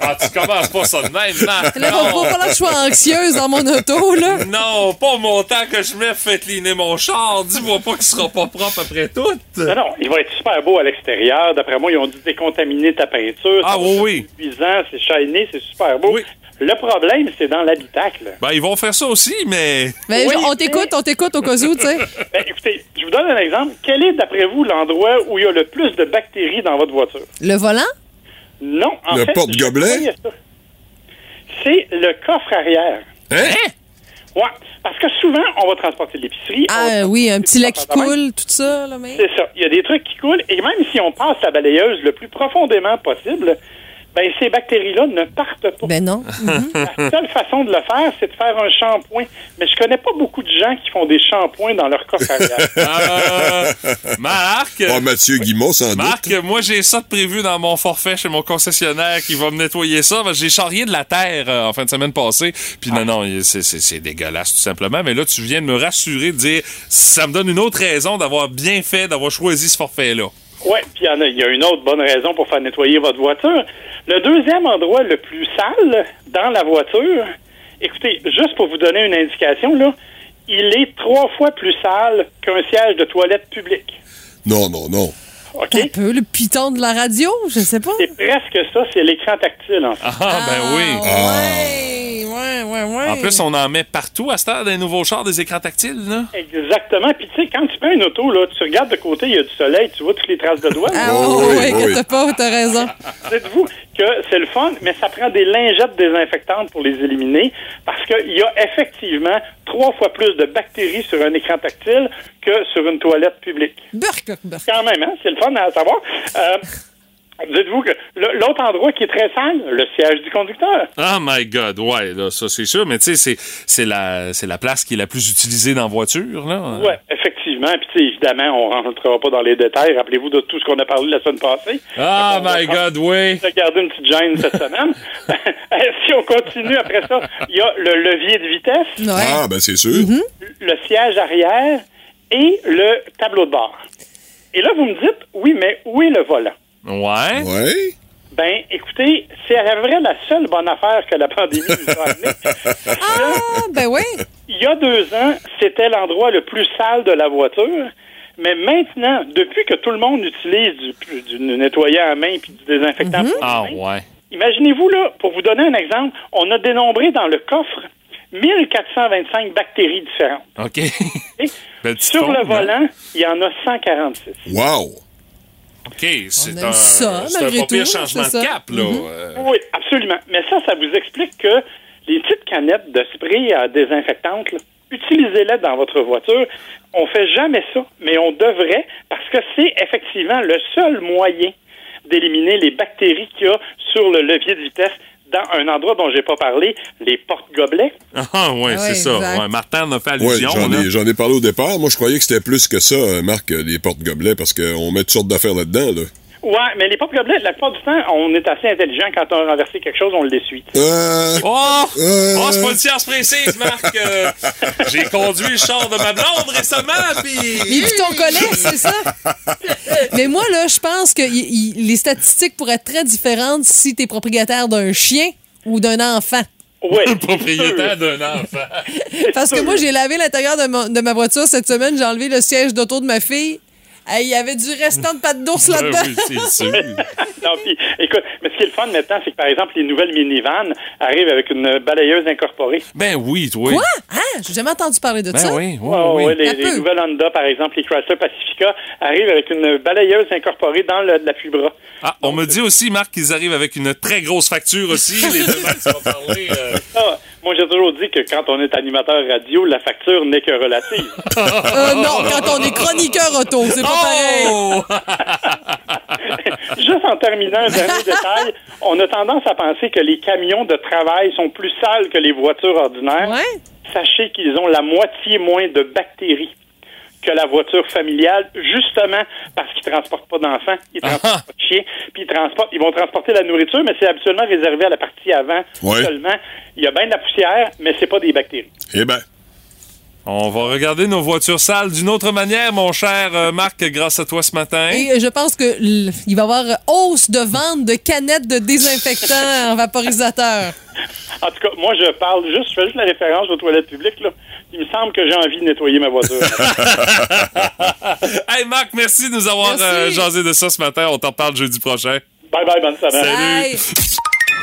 Ah, tu commences pas ça de même, Marc. Là, faut pas falloir que je sois anxieuse dans mon auto, là. Non, pas mon temps que je mets fait cleaner mon char. Dis-moi pas qu'il sera pas propre après tout. Non, non, il va être super beau à l'extérieur. D'après moi, ils ont dû décontaminer ta peinture. Ah oui, oui. Luisant, c'est shiny, c'est super beau. Oui. Le problème, c'est dans l'habitacle. Ben, ils vont faire ça aussi, mais... Oui, Ben, on t'écoute, on t'écoute au cas où, tu sais. Ben, écoutez, je vous donne un exemple. Quel est, d'après vous, l'endroit où il y a le plus de bactéries dans votre voiture? Le volant? Non, en Le fait... porte-gobelet? C'est le coffre arrière. Hein? Ouais, parce que souvent, on va transporter de l'épicerie. Ah oui, un petit lait qui coule, tout ça, là, mais... C'est ça. Il y a des trucs qui coulent. Et même si on passe la balayeuse le plus profondément possible, ben ces bactéries-là ne partent pas. Ben non. Mhm. La seule façon de le faire, c'est de faire un shampoing. Mais je connais pas beaucoup de gens qui font des shampoings dans leur coffre arrière. Euh, Marc... Oh, Mathieu Guimont, sans doute. Marc, moi j'ai ça de prévu dans mon forfait chez mon concessionnaire qui va me nettoyer ça. J'ai charrié de la terre euh, en fin de semaine passée. Puis non, non, c'est- c'est c'est dégueulasse tout simplement. Mais là, tu viens de me rassurer, de dire ça me donne une autre raison d'avoir bien fait, d'avoir choisi ce forfait-là. Oui, puis il y en a- il y, a une autre bonne raison pour faire nettoyer votre voiture. Le deuxième endroit le plus sale dans la voiture, écoutez, juste pour vous donner une indication, là, il est trois fois plus sale qu'un siège de toilette public. Non, non, non. OK? Un peu le piton de la radio, je sais pas. C'est presque ça, c'est l'écran tactile, en fait. Ah, ben oui. Ouais, ouais, ouais, ouais. En plus, on en met partout à cette heure des nouveaux chars, des écrans tactiles, là. Exactement. Puis tu sais, quand tu prends une auto, là, tu regardes de côté, il y a du soleil, tu vois toutes les traces de doigts. Ah Oh, oui, oui, oui, oui. que t'as pas, t'as raison. Dites-vous que c'est le fun, mais ça prend des lingettes désinfectantes pour les éliminer parce qu'il y a effectivement trois fois plus de bactéries sur un écran tactile que sur une toilette publique. Burk, burk. Quand même, hein? C'est le fun à savoir. Euh, Dites-vous que l'autre endroit qui est très sale, le siège du conducteur. Oh my God, ouais, là, ça c'est sûr. Mais tu sais, c'est- c'est la, c'est la place qui est la plus utilisée dans la voiture, là. Oui, effectivement. Puis, tu sais, évidemment, on ne rentrera pas dans les détails. Rappelez-vous de tout ce qu'on a parlé la semaine passée. Ah On va my God, oui. de garder une petite gêne cette semaine. si on continue après ça, il y a le levier de vitesse, Ouais. Ah, ben c'est sûr. le siège arrière et le tableau de bord. Et là, vous me dites, oui, mais où est le volant? Ouais. Ouais. Ben, écoutez, c'est à vrai la seule bonne affaire que la pandémie nous a amenée. Ah, ben oui. Il y a deux ans, c'était l'endroit le plus sale de la voiture. Mais maintenant, depuis que tout le monde utilise du, du nettoyant à main puis du désinfectant pour Ah mains, ouais. Imaginez-vous, là, pour vous donner un exemple, on a dénombré dans le coffre 1425 bactéries différentes. OK. Sur le hein? volant, il y en a 146. Wow. OK, c'est un, ça, un pas pire changement de cap, là. Mhm. Euh, Oui, absolument. Mais ça, ça vous explique que les petites canettes de spray à désinfectante, utilisez-les dans votre voiture. On fait jamais ça, mais on devrait, parce que c'est effectivement le seul moyen d'éliminer les bactéries qu'il y a sur le levier de vitesse dans un endroit dont j'ai pas parlé, les portes-gobelets. Ah ouais, Ouais, c'est ça. Ouais, Martin en a fait Ouais, allusion. j'en ai, j'en ai parlé au départ. Moi, je croyais que c'était plus que ça, euh, Marc, euh, les porte-gobelets, parce qu'on met toutes sortes d'affaires là-dedans, là. Ouais, mais les porte-gobelets, la plupart du temps, on est assez intelligent quand on a renversé quelque chose, on l'essuie. Euh, Oh! Euh. Oh, c'est pas une science précise, Marc. Euh, J'ai conduit le char de ma blonde récemment, puis... Pitons collés, c'est ça? Mais moi, là, je pense que y- y- les statistiques pourraient être très différentes si t'es propriétaire d'un chien ou d'un enfant. Ouais. Le propriétaire d'un enfant. Parce que moi, j'ai lavé l'intérieur de, de ma voiture cette semaine, j'ai enlevé le siège d'auto de ma fille. Hey, Il y avait du restant de pâte d'ours Ben là-dedans. oui, c'est sûr. non, puis, écoute, mais ce qui est le fun maintenant, c'est que, par exemple, les nouvelles minivans arrivent avec une balayeuse incorporée. Ben oui, toi. Quoi? Ah, j'ai jamais entendu parler de Ben ça. oui, oui, Oh, oui. ouais, les, nouvelles Honda, par exemple, les Chrysler Pacifica, arrivent avec une balayeuse incorporée dans le- l'appui-bras. Ah, on me dit aussi, Marc, qu'ils arrivent avec une très grosse facture aussi. Les deux Max vont parler. euh, Ah, moi, j'ai toujours dit que quand on est animateur radio, la facture n'est que relative. Euh, non, quand on est chroniqueur auto, c'est pas pareil. Oh! Juste en terminant, un dernier détail, on a tendance à penser que les camions de travail sont plus sales que les voitures ordinaires. Ouais. Sachez qu'ils ont la moitié moins de bactéries que la voiture familiale, justement parce qu'ils transportent pas d'enfants, ils transportent pas de chiens, puis ils transportent, ils vont transporter la nourriture, mais c'est absolument réservé à la partie avant Ouais. seulement. Il y a bien de la poussière, mais c'est pas des bactéries. Eh ben. On va regarder nos voitures sales d'une autre manière, mon cher euh, Marc, grâce à toi ce matin. Et je pense que il va y avoir hausse de vente de canettes de désinfectants en vaporisateur. En tout cas, moi, je parle juste, je fais juste la référence aux toilettes publiques, là. Il me semble que j'ai envie de nettoyer ma voiture. hey Marc, merci de nous avoir euh, jasé de ça ce matin. On t'en parle jeudi prochain. bye bye, bonne semaine. Salut.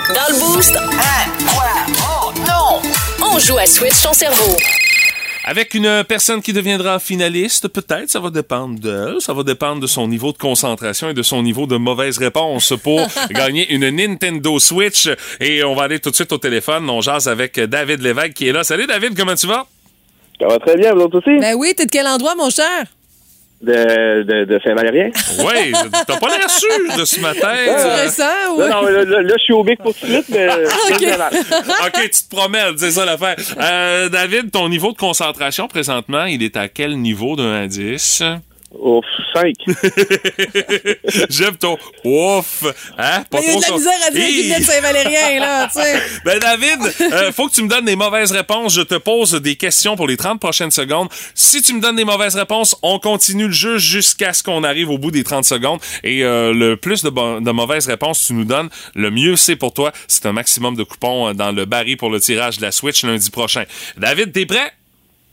Dans le boost, Oh non! On joue à Switch ton cerveau. Avec une personne qui deviendra finaliste, peut-être, ça va dépendre d'elle, ça va dépendre de son niveau de concentration et de son niveau de mauvaise réponse pour gagner une Nintendo Switch. Et on va aller tout de suite au téléphone. On jase avec David Lévesque qui est là. Salut David, comment tu vas? Ça va très bien, vous autres aussi? Ben oui, t'es de quel endroit, mon cher? De, de, de Saint-Valérien? Oui, t'as pas l'air sûr de ce matin. Euh, récent, là, non, là, là, là, je suis au bic pour tout de suite, mais... OK. tu te promets, c'est ça l'affaire. Euh, David, ton niveau de concentration présentement, il est à quel niveau de 1 à 10? Ouf, 5. J'aime ton ouf. Hein? Pas Mais il y a de la misère à dire Saint-Valérien, là, tu sais. Ben David, euh, faut que tu me donnes des mauvaises réponses. Je te pose des questions pour les 30 prochaines secondes. Si tu me donnes des mauvaises réponses, on continue le jeu jusqu'à ce qu'on arrive au bout des 30 secondes. Et euh, le plus de, de mauvaises réponses tu nous donnes, le mieux c'est pour toi. C'est un maximum de coupons euh, dans le baril pour le tirage de la Switch lundi prochain. David, t'es prêt?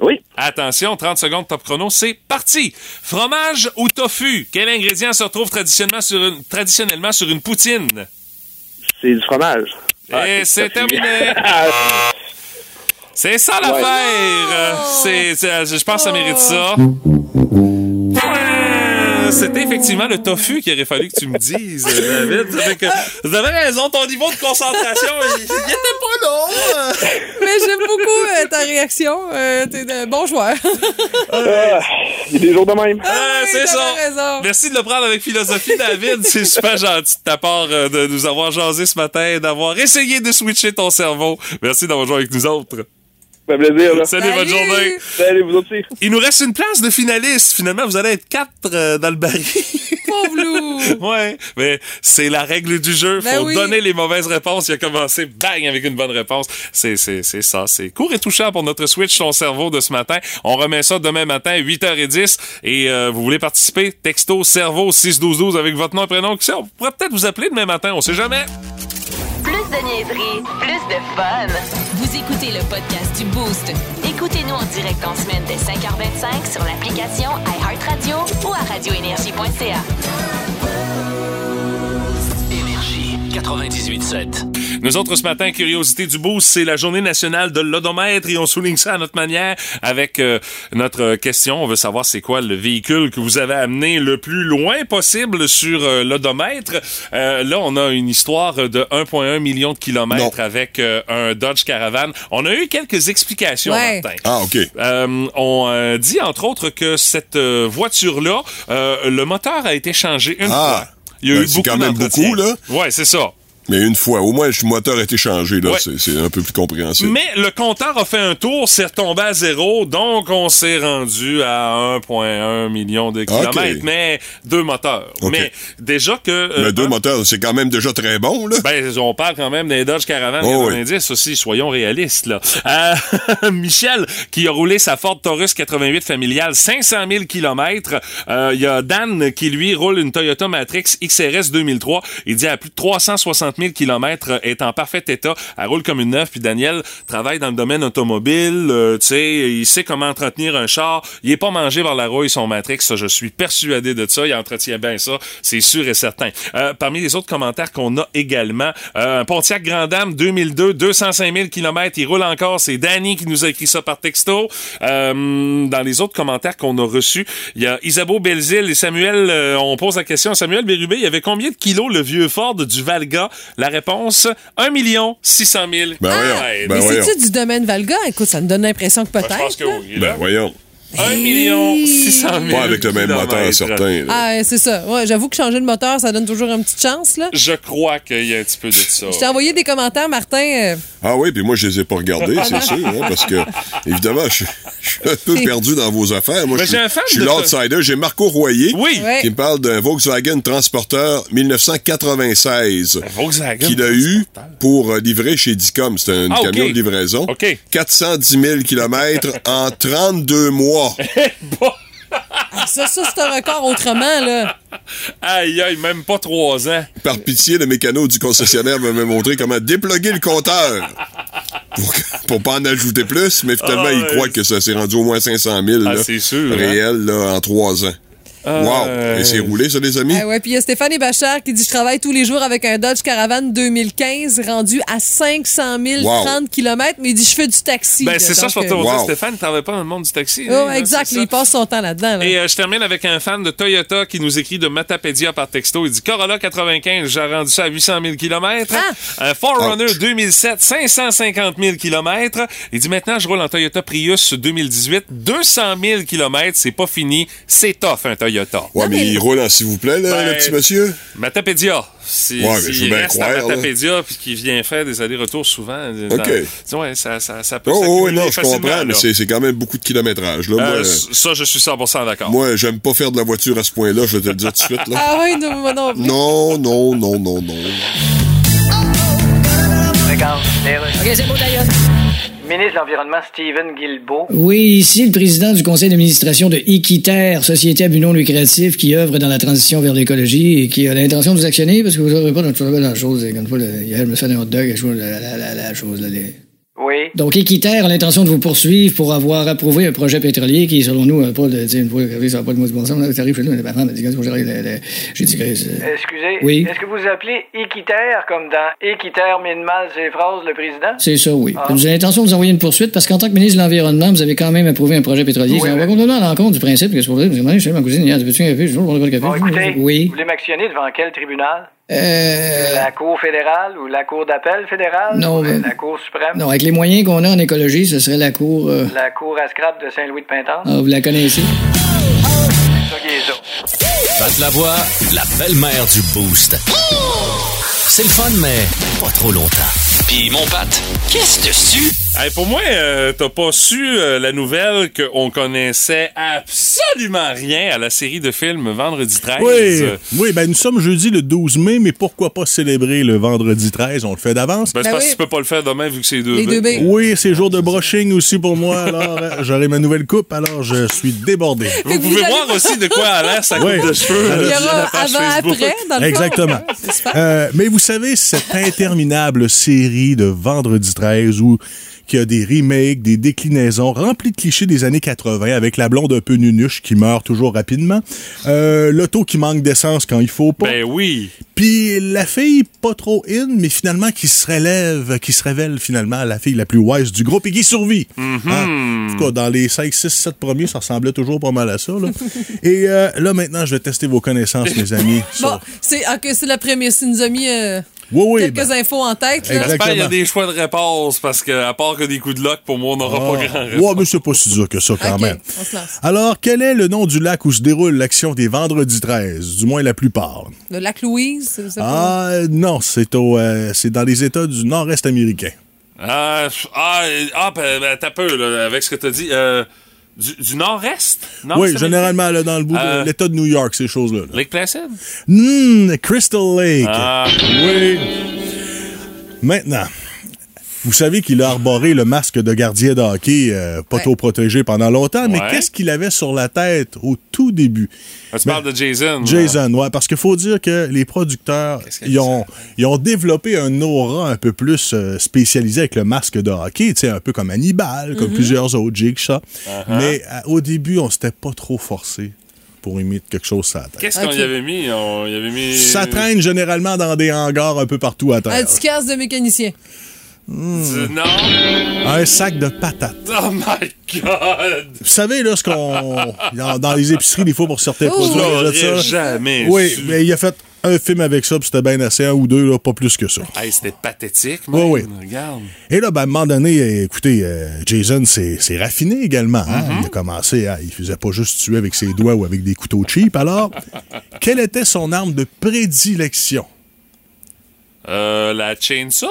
Oui. Attention, 30 secondes top chrono, c'est parti. Fromage ou tofu? Quel ingrédient se retrouve traditionnellement sur une, traditionnellement sur une poutine? C'est du fromage. Ah, Et c'est tofu. terminé. C'est ça l'affaire. C'est, c'est- je pense que ça mérite ça. Euh, C'était effectivement le tofu qu'il aurait fallu que tu me dises, David. Ça fait que vous avez raison, ton niveau de concentration, il, il était pas là. Mais j'aime beaucoup euh, ta réaction. Euh, t'es un bon joueur. Ah, Il y a des jours de même. Ah, c'est ça. raison. Merci de le prendre avec philosophie, David. C'est super gentil de ta part euh, de nous avoir jasé ce matin et d'avoir essayé de switcher ton cerveau. Merci d'avoir joué avec nous autres. Ça fait plaisir, là. Salut, bonne journée. Salut, vous aussi. Il nous reste une place de finaliste. Finalement, vous allez être quatre euh, dans le baril. Pauvre loup. ouais, mais c'est la règle du jeu. Ben Faut oui. donner les mauvaises réponses. Il a commencé bang avec une bonne réponse. C'est c'est c'est ça. C'est court et touchant pour notre switch ton cerveau de ce matin. On remet ça demain matin 8h10 et euh, vous voulez participer? Texto cerveau 61212 avec votre nom et prénom. On pourrait peut-être vous appeler demain matin. On sait jamais. Plus de niaiserie, plus de fun. Vous écoutez le podcast du Boost. Écoutez-nous en direct en semaine dès 5h25 sur l'application iHeartRadio ou à radioénergie.ca. Énergie 98.7. Nous autres, ce matin, Curiosité du Boost, c'est la journée nationale de l'odomètre et on souligne ça à notre manière avec euh, notre question. On veut savoir c'est quoi le véhicule que vous avez amené le plus loin possible sur euh, l'odomètre. Euh, là, on a une histoire de 1,1 million de kilomètres avec euh, un Dodge Caravan. On a eu quelques explications, Ouais. Martin. Ah, OK. Euh, on euh, dit, entre autres, que cette euh, voiture-là, euh, le moteur a été changé une Ah. fois. Il y a Ben, eu c'est beaucoup quand même beaucoup, là. Ouais, c'est ça. Mais une fois, au moins, le moteur a été changé, là. Ouais. C'est- C'est un peu plus compréhensible. Mais le compteur a fait un tour, c'est retombé à zéro, donc on s'est rendu à 1,1 million de kilomètres, mais deux moteurs. Mais déjà que... euh, Mais deux moteurs, c'est quand même déjà très bon, là. Ben, on parle quand même des Dodge Caravan Oh, 90 aussi, soyons réalistes, là. Euh, Michel, qui a roulé sa Ford Taurus 88 familiale 500 000 kilomètres. Euh, Il y a Dan, qui lui roule une Toyota Matrix XRS 2003. Il dit à plus de 360 000 kilomètres, est en parfait état. Elle roule comme une neuve. Puis Daniel travaille dans le domaine automobile. euh, tu sais, il sait comment entretenir un char. Il est pas mangé par la rouille, son Matrix. Ça, je suis persuadé de ça. Il entretient bien ça. C'est sûr et certain. Euh, parmi les autres commentaires qu'on a également, euh, Pontiac Grand Dame 2002, 205 000 km. Il roule encore. C'est Danny qui nous a écrit ça par texto. Euh, dans les autres commentaires qu'on a reçus, il y a Isabeau Belzile et Samuel. euh, on pose la question Samuel Bérubé. Il y avait combien de kilos le vieux Ford du Valga? La réponse, 1 million 600 000. Ben voyons. Ouais, Ben Mais voyons. c'est-tu du domaine Valga? Écoute, ça me donne l'impression que peut-être. je pense que là. oui. Ben, voyons. 1 million 600 000 Pas avec le même moteur certain. Ah, ouais, c'est ça. Ouais, j'avoue que changer de moteur, ça donne toujours une petite chance, là. Je crois qu'il y a un petit peu de ça. Je t'ai envoyé des commentaires, Martin. euh, Ah oui, puis moi, je les ai pas regardés, c'est sûr, hein, parce que, évidemment, je, je suis un peu perdu dans vos affaires. Moi, Mais je, j'ai un fan je suis de l'outsider. J'ai Marco Royer Oui. Qui me parle d'un Volkswagen Transporteur 1996 Volkswagen qu'il a eu pour euh, livrer chez Dicom. C'était un Ah, camion de livraison. OK. 410 000 km en 32 mois. ah, ça, ça c'est un record autrement, là. Aïe, aïe, même pas trois ans. Par pitié, le mécano du concessionnaire m'a montré comment déploguer le compteur. Pour, pour pas en ajouter plus, mais finalement, Ah, il croit que ça s'est rendu au moins 500 000 Ah, là, c'est sûr, hein? réel là, en trois ans. Wow! Et c'est roulé, ça, les amis? Ah ouais, puis il y a Stéphane Bachar qui dit Je travaille tous les jours avec un Dodge Caravan 2015 rendu à 500 000 Wow. 30 km, mais il dit Je fais du taxi. Ben, c'est ça, je te euh, dire. Wow. Stéphane, ne travaille pas dans le monde du taxi. oh, hein, exact, il passe son temps là-dedans. là. Et euh, je termine avec un fan de Toyota qui nous écrit de Matapédia par texto. Il dit Corolla 95, j'ai rendu ça à 800 000 km. Un Forerunner 2007, 550 000 km. Il dit maintenant, je roule en Toyota Prius 2018, 200 000 km. C'est pas fini. C'est tough, un Toyota. Ouais, mais, il roule en s'il vous plaît, là, Ben, le petit monsieur? Matapédia. Si, Ouais, mais s'il je veux bien reste croire, à. Matapédia puis qu'il vient faire des allers-retours souvent, OK. ouais, ça, ça, ça peut Oh, oh, non, je comprends, mais là. c'est c'est quand même beaucoup de kilométrage. Là. Euh, moi, ça, je suis 100% d'accord. moi j'aime pas faire de la voiture à ce point-là, je vais te le dire tout de suite. Là. Ah oui, non, moi non. Non, non, non, non, non. OK, c'est beau, d'ailleurs. Ministre de l'Environnement, Stephen Guilbeault. Oui, ici le président du conseil d'administration de Equiterre, société à but non lucratif qui œuvre dans la transition vers l'écologie et qui a l'intention de vous actionner parce que vous n'aurez pas dans la chose. Comme fois, hier, je me fait un hot dog, la, la, la, la chose. Là, Oui. Donc, Equiterre a l'intention de vous poursuivre pour avoir approuvé un projet pétrolier qui, selon nous, n'a pas de. Tu une fois que ça n'a pas de mot de bon sens, là, t'arrives chez nous, la femme, dit, que j'ai dit, Chris, euh, Excusez, Oui. est-ce que vous appelez équitaire comme dans équitaire mine mal ses phrases, le président? C'est ça, oui. Ah. Vous avez l'intention de vous envoyer une poursuite parce qu'en tant que ministre de l'Environnement, vous avez quand même approuvé un projet pétrolier. Oui, on va à l'encontre du principe que c'est pour. Vous avez chez ma cousine hier, veux-tu un café? Je on va le café. Bon, écoutez, Oui. vous voulez m'actionner devant quel tribunal? Euh, La Cour fédérale ou la Cour d'appel fédérale? Non, La Cour suprême? non, avec les moyens qu'on a en écologie, ce serait la cour. euh, La Cour à scrap de Saint-Louis-de-Pintan? ah, vous la connaissez? Pat la voix, la belle-mère du Boost. C'est le fun, mais pas trop longtemps. Puis mon Pat, qu'est-ce dessus? Hey, pour moi, euh, t'as pas su euh, la nouvelle qu'on connaissait absolument rien à la série de films Vendredi 13. Oui, Euh, oui ben nous sommes jeudi le 12 mai, mais pourquoi pas célébrer le vendredi 13? On le fait d'avance. ben, c'est Ben parce oui. que tu peux pas le faire demain vu que c'est deux Les deux. Oui, c'est jour de brushing aussi pour moi, alors euh, j'aurai ma nouvelle coupe, alors je suis débordé. Vous pouvez voir aussi de quoi a l'air sa coupe Oui. de cheveux. Il y aura avant-après, dans le. Exactement. Euh, mais vous savez, cette interminable série de Vendredi 13 où qui a des remakes, des déclinaisons remplies de clichés des années 80 avec la blonde un peu nunuche qui meurt toujours rapidement, euh, l'auto qui manque d'essence quand il faut pas, Ben oui. puis la fille pas trop in, mais finalement qui se relève, qui se révèle finalement la fille la plus wise du groupe et qui survit. Hein? En tout cas, dans les 5, 6, 7 premiers, ça ressemblait toujours pas mal à ça. Là. et euh, là, maintenant, je vais tester vos connaissances, mes amis. sur- Bon, c'est la prémisse. Il nous a mis euh, Oui, oui, quelques ben- infos en tête. J'espère qu'il y a des choix de réponse parce que, à part que des coups de luck, pour moi, on n'aura pas grand Ah. réponse. Ouais, mais c'est pas si dur que ça quand même. on se lance. Alors, quel est le nom du lac où se déroule l'action des vendredis 13? Du moins la plupart. Le lac Louise, c'est ça? Ah, non, c'est au, euh, c'est dans les États du nord-est américain. Ah, ah, ah, ben, ben, t'as peu, là, avec ce que t'as dit. Euh, du, du nord-est? Oui, généralement, là, dans le bout Euh, de l'État de New York, ces choses-là. là. Lake Placid? Hmm, Crystal Lake. Ah. Oui. Maintenant, vous savez qu'il a arboré le masque de gardien de hockey, euh, pas Ouais. trop protégé pendant longtemps, mais Ouais. qu'est-ce qu'il avait sur la tête au tout début? Ah, tu Ben, parles de Jason. Jason, ouais, parce qu'il faut dire que les producteurs, ils ont, ils ont développé un aura un peu plus euh, spécialisé avec le masque de hockey, tu sais, un peu comme Hannibal, comme plusieurs autres, Jigsaw. Mais euh, au début, on s'était pas trop forcé pour imiter quelque chose. Qu'est-ce qu'on y avait mis? On y avait mis... Ça traîne généralement dans des hangars un peu partout à terre. Un petit casque de mécanicien. Du- Non? Un sac de patates. Oh my God! Vous savez, là, ce qu'on. dans- les épiceries, des fois, pour certains Oh. produits, achète ça. jamais Oui, su. mais il a fait. un film avec ça, puis c'était bien assez, un ou deux, là, pas plus que ça. Hey, c'était pathétique, Oui, man. oui. Regarde. Et là, ben, à un moment donné, écoutez, euh, Jason s'est s'est raffiné également. hein. Mm-hmm. Il a commencé à. Il faisait pas juste tuer avec ses doigts ou avec des couteaux cheap. Alors, quelle était son arme de prédilection? Euh, la chainsaw?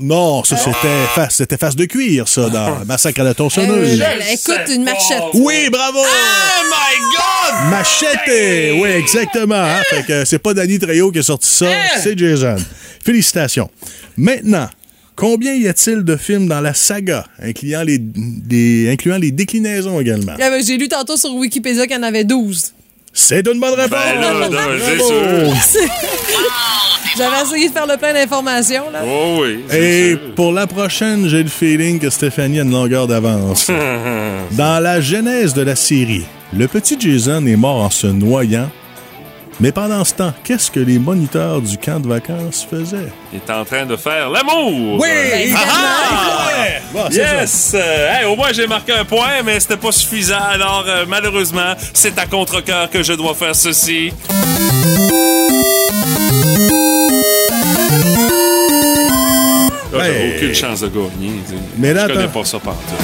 Non, ça, c'était face, c'était face de cuir, ça, dans Massacre à la Euh, tronçonneuse. écoute, une machette. Oui, bravo! Oh my God! Machete! Oui, exactement. hein. Fait que c'est pas Danny Trejo qui a sorti ça, c'est Jason. Félicitations. Maintenant, combien y a-t-il de films dans la saga, incluant les, les- incluant les déclinaisons également? Ah, ben, J'ai lu tantôt sur Wikipédia qu'il y en avait 12. C'est une bonne réponse! Ben là, là, c'est Bravo! sûr. J'avais essayé de faire le plein d'informations. là. Oh oui. Et pour la prochaine, j'ai le feeling que Stéphanie a une longueur d'avance. Dans la genèse de la série, le petit Jason est mort en se noyant. Mais pendant ce temps, qu'est-ce que les moniteurs du camp de vacances faisaient? Il est en train de faire l'amour. Oui, il ah, ah! Bon, yes! Euh, hey, au moins, j'ai marqué un point, mais c'était pas suffisant. Alors, euh, malheureusement, c'est à contre-cœur que je dois faire ceci. Là, j'ai Hey. aucune chance de gagner. Mais là, je connais pas ça partout.